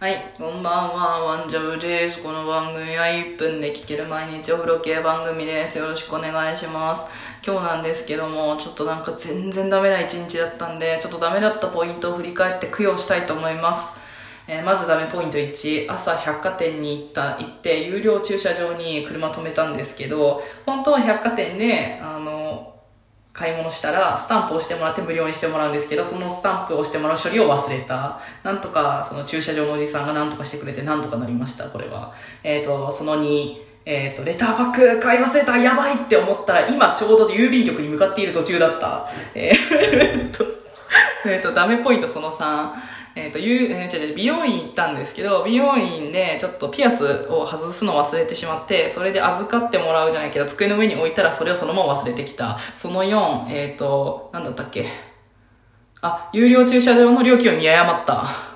はい、こんばんは、ワンジャブです。この番組は1分で聴ける毎日お風呂系番組です。よろしくお願いします。今日なんですけども、ちょっとなんか全然ダメな一日だったんで、ちょっとダメだったポイントを振り返って供養したいと思います。えーまずダメポイント1、朝百貨店に行った、行って、有料駐車場に車止めたんですけど、本当は百貨店で、あの、買い物したらスタンプを押してもらって無料にしてもらうんですけどそのスタンプを押してもらう処理を忘れた。なんとかその駐車場のおじさんがなんとかしてくれてなんとかなりましたこれは。えっ、とその2えっ、とレターパック買い忘れたやばいって思ったら今ちょうど郵便局に向かっている途中だった。えーっ とえっと、ダメポイントその3。えっ、と、ゆう、えー違う違う美容院行ったんですけど、美容院でちょっとピアスを外すの忘れてしまって、それで預かってもらうじゃないけど、机の上に置いたらそれをそのまま忘れてきた。その4、えっ、と、なんだったっけ？あ、有料駐車場の料金を見誤った。